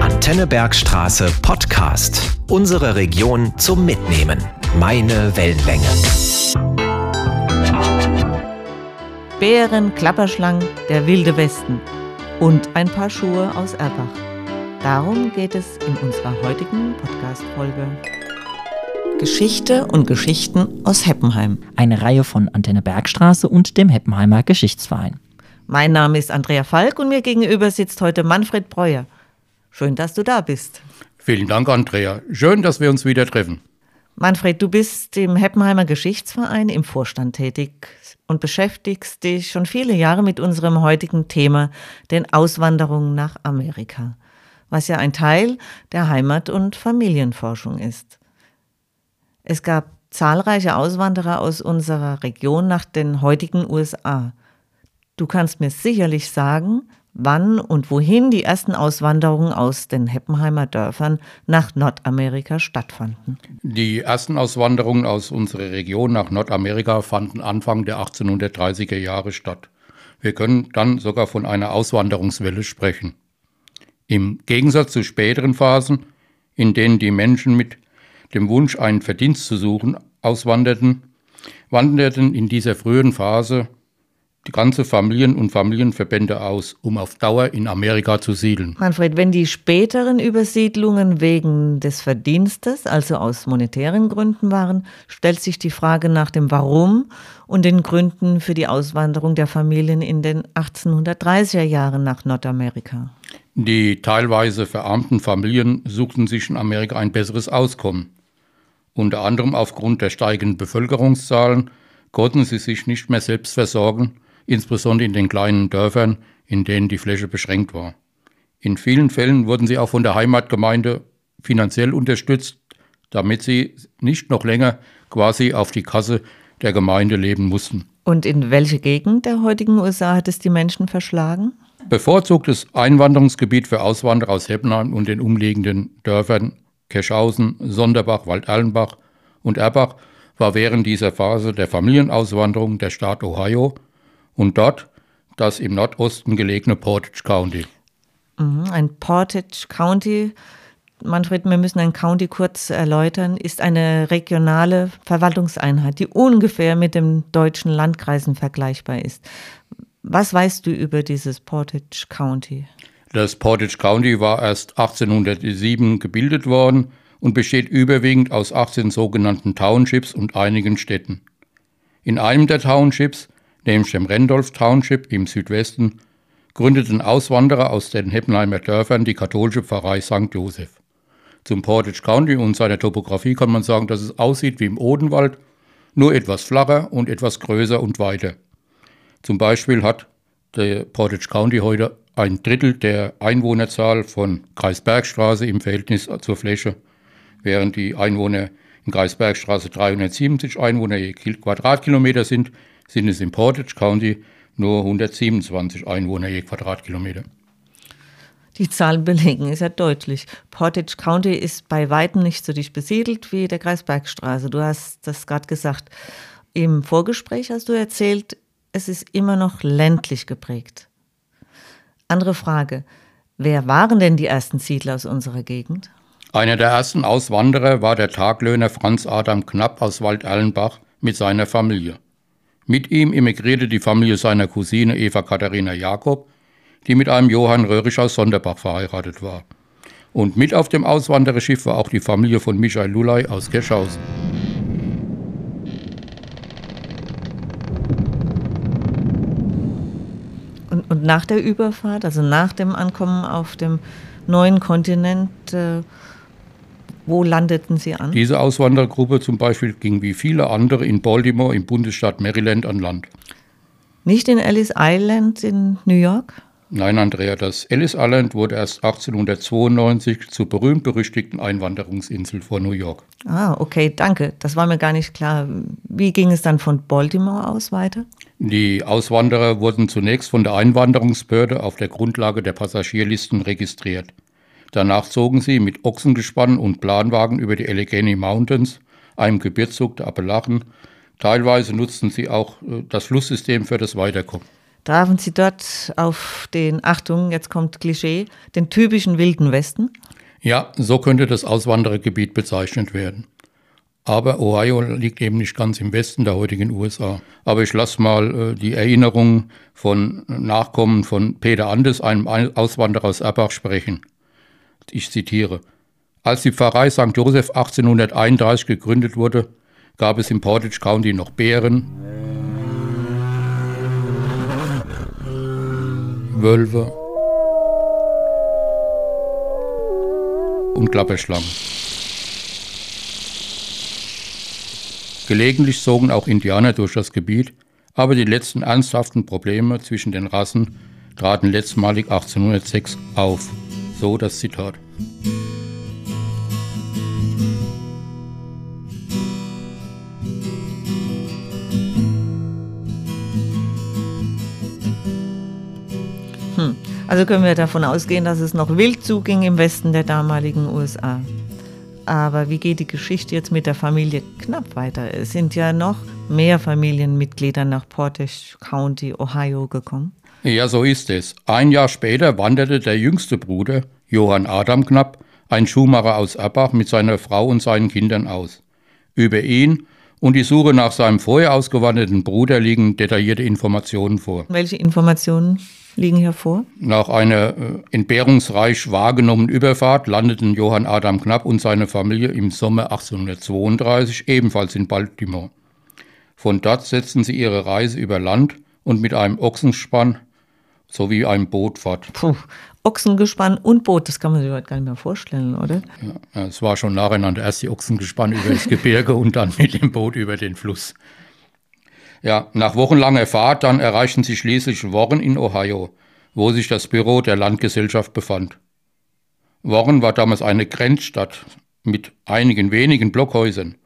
Antenne Bergstraße Podcast. Unsere Region zum Mitnehmen. Meine Wellenlänge. Bären, Klapperschlangen, der wilde Westen und ein paar Schuhe aus Erbach. Darum geht es in unserer heutigen Podcast-Folge. Geschichte und Geschichten aus Heppenheim. Eine Reihe von Antenne Bergstraße und dem Heppenheimer Geschichtsverein. Mein Name ist Andrea Falk und mir gegenüber sitzt heute Manfred Breuer. Schön, dass du da bist. Vielen Dank, Andrea. Schön, dass wir uns wieder treffen. Manfred, du bist im Heppenheimer Geschichtsverein im Vorstand tätig und beschäftigst dich schon viele Jahre mit unserem heutigen Thema, den Auswanderungen nach Amerika, was ja ein Teil der Heimat- und Familienforschung ist. Es gab zahlreiche Auswanderer aus unserer Region nach den heutigen USA. Du kannst mir sicherlich sagen, wann und wohin die ersten Auswanderungen aus den Heppenheimer Dörfern nach Nordamerika stattfanden. Die ersten Auswanderungen aus unserer Region nach Nordamerika fanden Anfang der 1830er Jahre statt. Wir können dann sogar von einer Auswanderungswelle sprechen. Im Gegensatz zu späteren Phasen, in denen die Menschen mit dem Wunsch, einen Verdienst zu suchen, auswanderten, wanderten in dieser frühen Phase die ganze Familien und Familienverbände aus, um auf Dauer in Amerika zu siedeln. Manfred, wenn die späteren Übersiedlungen wegen des Verdienstes, also aus monetären Gründen waren, stellt sich die Frage nach dem Warum und den Gründen für die Auswanderung der Familien in den 1830er Jahren nach Nordamerika. Die teilweise verarmten Familien suchten sich in Amerika ein besseres Auskommen. Unter anderem aufgrund der steigenden Bevölkerungszahlen konnten sie sich nicht mehr selbst versorgen insbesondere in den kleinen Dörfern, in denen die Fläche beschränkt war. In vielen Fällen wurden sie auch von der Heimatgemeinde finanziell unterstützt, damit sie nicht noch länger quasi auf die Kasse der Gemeinde leben mussten. Und in welche Gegend der heutigen USA hat es die Menschen verschlagen? Bevorzugtes Einwanderungsgebiet für Auswanderer aus Heppenheim und den umliegenden Dörfern Keschhausen, Sonderbach, Walderlenbach und Erbach war während dieser Phase der Familienauswanderung der Staat Ohio und dort das im Nordosten gelegene Portage County. Mhm, ein Portage County, Manfred, wir müssen ein County kurz erläutern, ist eine regionale Verwaltungseinheit, die ungefähr mit den deutschen Landkreisen vergleichbar ist. Was weißt du über dieses Portage County? Das Portage County war erst 1807 gebildet worden und besteht überwiegend aus 18 sogenannten Townships und einigen Städten. In einem der Townships nämlich dem Randolph Township im Südwesten, gründeten Auswanderer aus den Heppenheimer Dörfern die katholische Pfarrei St. Joseph. Zum Portage County und seiner Topografie kann man sagen, dass es aussieht wie im Odenwald, nur etwas flacher und etwas größer und weiter. Zum Beispiel hat der Portage County heute ein Drittel der Einwohnerzahl von Kreis Bergstraße im Verhältnis zur Fläche, während die Einwohner in Kreis Bergstraße 370 Einwohner je Quadratkilometer sind, sind es im Portage County nur 127 Einwohner je Quadratkilometer. Die Zahlen belegen es ja deutlich. Portage County ist bei weitem nicht so dicht besiedelt wie der Kreis Bergstraße. Du hast das gerade gesagt. Im Vorgespräch hast du erzählt, es ist immer noch ländlich geprägt. Andere Frage. Wer waren denn die ersten Siedler aus unserer Gegend? Einer der ersten Auswanderer war der Taglöhner Franz Adam Knapp aus Walderlenbach mit seiner Familie. Mit ihm emigrierte die Familie seiner Cousine Eva Katharina Jakob, die mit einem Johann Röhrisch aus Sonderbach verheiratet war. Und mit auf dem Auswandererschiff war auch die Familie von Michael Lulay aus Gerschausen. Und, und, nach der Überfahrt, also nach dem Ankommen auf dem neuen Kontinent, äh, wo landeten Sie an? Diese Auswandergruppe zum Beispiel ging wie viele andere in Baltimore im Bundesstaat Maryland an Land. Nicht in Ellis Island in New York? Nein, Andrea, das Ellis Island wurde erst 1892 zur berühmt-berüchtigten Einwanderungsinsel vor New York. Ah, okay, danke. Das war mir gar nicht klar. Wie ging es dann von Baltimore aus weiter? Die Auswanderer wurden zunächst von der Einwanderungsbehörde auf der Grundlage der Passagierlisten registriert. Danach zogen sie mit Ochsengespann und Planwagen über die Allegheny Mountains, einem Gebirgszug der Appalachen. Teilweise nutzten sie auch äh, das Flusssystem für das Weiterkommen. Trafen Sie dort auf den, Achtung, jetzt kommt Klischee, den typischen wilden Westen? Ja, so könnte das Auswanderergebiet bezeichnet werden. Aber Ohio liegt eben nicht ganz im Westen der heutigen USA. Aber ich lasse mal äh, die Erinnerung von Nachkommen von Peter Andes, einem Auswanderer aus Erbach, sprechen. Ich zitiere. Als die Pfarrei St. Joseph 1831 gegründet wurde, gab es im Portage County noch Bären, Wölfe und Klapperschlangen. Gelegentlich zogen auch Indianer durch das Gebiet, aber die letzten ernsthaften Probleme zwischen den Rassen traten letztmalig 1806 auf. So das Zitat. Hm. Also können wir davon ausgehen, dass es noch wild zuging im Westen der damaligen USA. Aber wie geht die Geschichte jetzt mit der Familie Knapp weiter? Es sind ja noch mehr Familienmitglieder nach Portage County, Ohio gekommen. Ja, so ist es. Ein Jahr später wanderte der jüngste Bruder, Johann Adam Knapp, ein Schuhmacher aus Erbach, mit seiner Frau und seinen Kindern aus. Über ihn und die Suche nach seinem vorher ausgewanderten Bruder liegen detaillierte Informationen vor. Welche Informationen? liegen hier vor? Nach einer äh, entbehrungsreich wahrgenommenen Überfahrt landeten Johann Adam Knapp und seine Familie im Sommer 1832 ebenfalls in Baltimore. Von dort setzten sie ihre Reise über Land und mit einem Ochsenspann sowie einem Boot fort. Puh, Ochsengespann und Boot, das kann man sich heute gar nicht mehr vorstellen, oder? Ja, es war schon nacheinander. Erst die Ochsengespann über das Gebirge und dann mit dem Boot über den Fluss. Ja, nach wochenlanger Fahrt dann erreichten sie schließlich Warren in Ohio, wo sich das Büro der Landgesellschaft befand. Warren war damals eine Grenzstadt mit einigen wenigen Blockhäusern.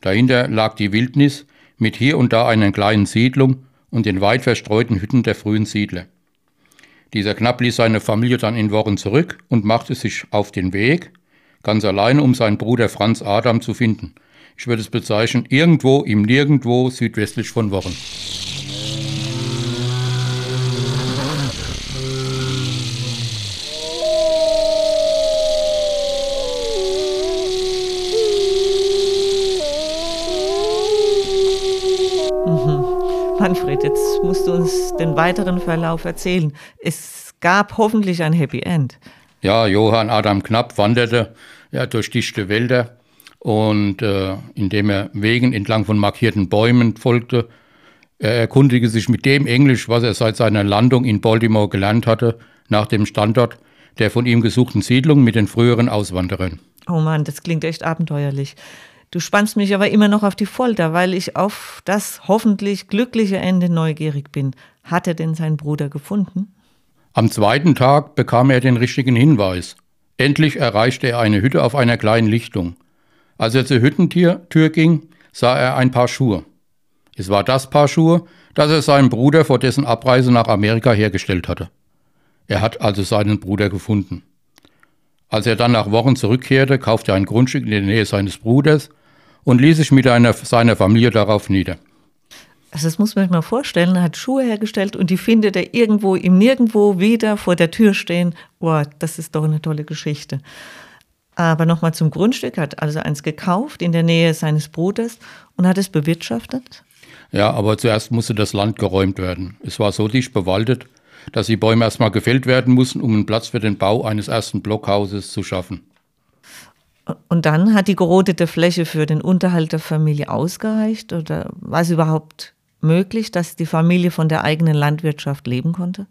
Dahinter lag die Wildnis mit hier und da einer kleinen Siedlung und den weit verstreuten Hütten der frühen Siedler. Dieser Knapp ließ seine Familie dann in Warren zurück und machte sich auf den Weg, ganz allein, um seinen Bruder Franz Adam zu finden – ich würde es bezeichnen, irgendwo im Nirgendwo südwestlich von Wochen. Mhm. Manfred, jetzt musst du uns den weiteren Verlauf erzählen. Es gab hoffentlich ein Happy End. Ja, Johann Adam Knapp wanderte ja, durch dichte Wälder und äh, indem er Wegen entlang von markierten Bäumen folgte. Er erkundigte sich mit dem Englisch, was er seit seiner Landung in Baltimore gelernt hatte, nach dem Standort der von ihm gesuchten Siedlung mit den früheren Auswanderern. Oh Mann, das klingt echt abenteuerlich. Du spannst mich aber immer noch auf die Folter, weil ich auf das hoffentlich glückliche Ende neugierig bin. Hat er denn seinen Bruder gefunden? Am zweiten Tag bekam er den richtigen Hinweis. Endlich erreichte er eine Hütte auf einer kleinen Lichtung. Als er zur Hüttentür ging, sah er ein Paar Schuhe. Es war das Paar Schuhe, das er seinem Bruder vor dessen Abreise nach Amerika hergestellt hatte. Er hat also seinen Bruder gefunden. Als er dann nach Wochen zurückkehrte, kaufte er ein Grundstück in der Nähe seines Bruders und ließ sich mit einer, seiner Familie darauf nieder. Also das muss man sich mal vorstellen, er hat Schuhe hergestellt und die findet er irgendwo im Nirgendwo wieder vor der Tür stehen. Boah, das ist doch eine tolle Geschichte. Aber nochmal zum Grundstück, hat also eins gekauft in der Nähe seines Bruders und hat es bewirtschaftet? Ja, aber zuerst musste das Land geräumt werden. Es war so dicht bewaldet, dass die Bäume erstmal gefällt werden mussten, um einen Platz für den Bau eines ersten Blockhauses zu schaffen. Und dann hat die gerodete Fläche für den Unterhalt der Familie ausgereicht oder war es überhaupt möglich, dass die Familie von der eigenen Landwirtschaft leben konnte?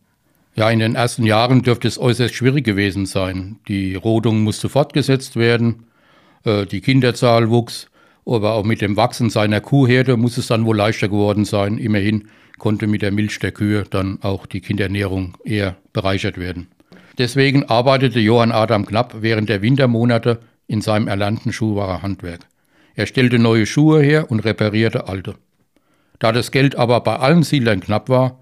Ja, in den ersten Jahren dürfte es äußerst schwierig gewesen sein. Die Rodung musste fortgesetzt werden, äh, die Kinderzahl wuchs, aber auch mit dem Wachsen seiner Kuhherde muss es dann wohl leichter geworden sein. Immerhin konnte mit der Milch der Kühe dann auch die Kinderernährung eher bereichert werden. Deswegen arbeitete Johann Adam Knapp während der Wintermonate in seinem erlernten Schuhmacherhandwerk. Er stellte neue Schuhe her und reparierte alte. Da das Geld aber bei allen Siedlern knapp war,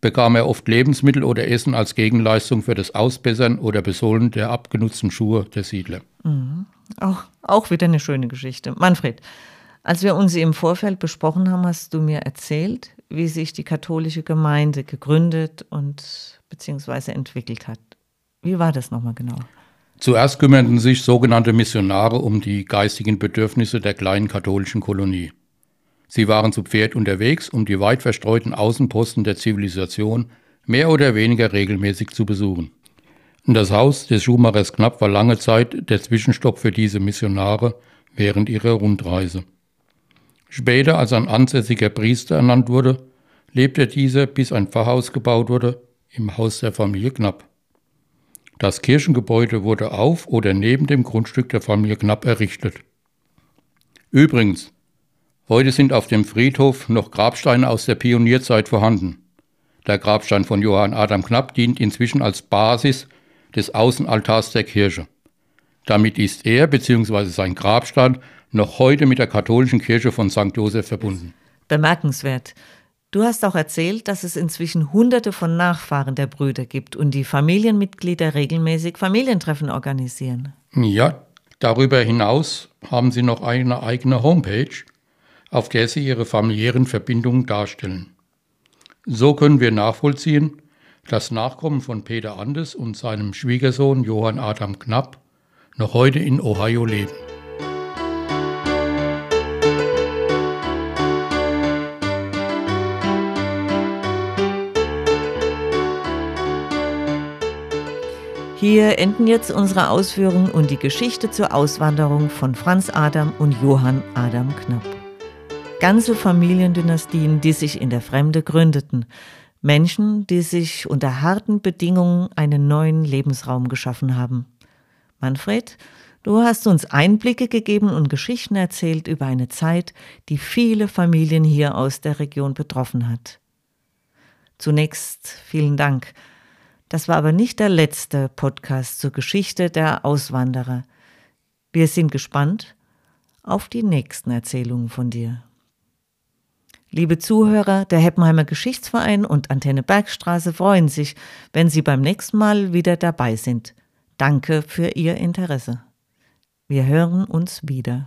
bekam er oft Lebensmittel oder Essen als Gegenleistung für das Ausbessern oder Besohlen der abgenutzten Schuhe der Siedler. Mhm. Auch, auch wieder eine schöne Geschichte. Manfred, als wir uns im Vorfeld besprochen haben, hast du mir erzählt, wie sich die katholische Gemeinde gegründet und beziehungsweise entwickelt hat. Wie war das nochmal genau? Zuerst kümmerten sich sogenannte Missionare um die geistigen Bedürfnisse der kleinen katholischen Kolonie. Sie waren zu Pferd unterwegs, um die weit verstreuten Außenposten der Zivilisation mehr oder weniger regelmäßig zu besuchen. Das Haus des Schumachers Knapp war lange Zeit der Zwischenstopp für diese Missionare während ihrer Rundreise. Später, als ein ansässiger Priester ernannt wurde, lebte dieser, bis ein Pfarrhaus gebaut wurde, im Haus der Familie Knapp. Das Kirchengebäude wurde auf oder neben dem Grundstück der Familie Knapp errichtet. Übrigens, heute sind auf dem Friedhof noch Grabsteine aus der Pionierzeit vorhanden. Der Grabstein von Johann Adam Knapp dient inzwischen als Basis des Außenaltars der Kirche. Damit ist er bzw. sein Grabstein noch heute mit der katholischen Kirche von St. Joseph verbunden. Bemerkenswert. Du hast auch erzählt, dass es inzwischen Hunderte von Nachfahren der Brüder gibt und die Familienmitglieder regelmäßig Familientreffen organisieren. Ja, darüber hinaus haben sie noch eine eigene Homepage, auf der sie ihre familiären Verbindungen darstellen. So können wir nachvollziehen, dass Nachkommen von Peter Andes und seinem Schwiegersohn Johann Adam Knapp noch heute in Ohio leben. Hier enden jetzt unsere Ausführungen und die Geschichte zur Auswanderung von Franz Adam und Johann Adam Knapp. Ganze Familiendynastien, die sich in der Fremde gründeten. Menschen, die sich unter harten Bedingungen einen neuen Lebensraum geschaffen haben. Manfred, du hast uns Einblicke gegeben und Geschichten erzählt über eine Zeit, die viele Familien hier aus der Region betroffen hat. Zunächst vielen Dank das war aber nicht der letzte Podcast zur Geschichte der Auswanderer. Wir sind gespannt auf die nächsten Erzählungen von dir. Liebe Zuhörer, der Heppenheimer Geschichtsverein und Antenne Bergstraße freuen sich, wenn Sie beim nächsten Mal wieder dabei sind. Danke für Ihr Interesse. Wir hören uns wieder.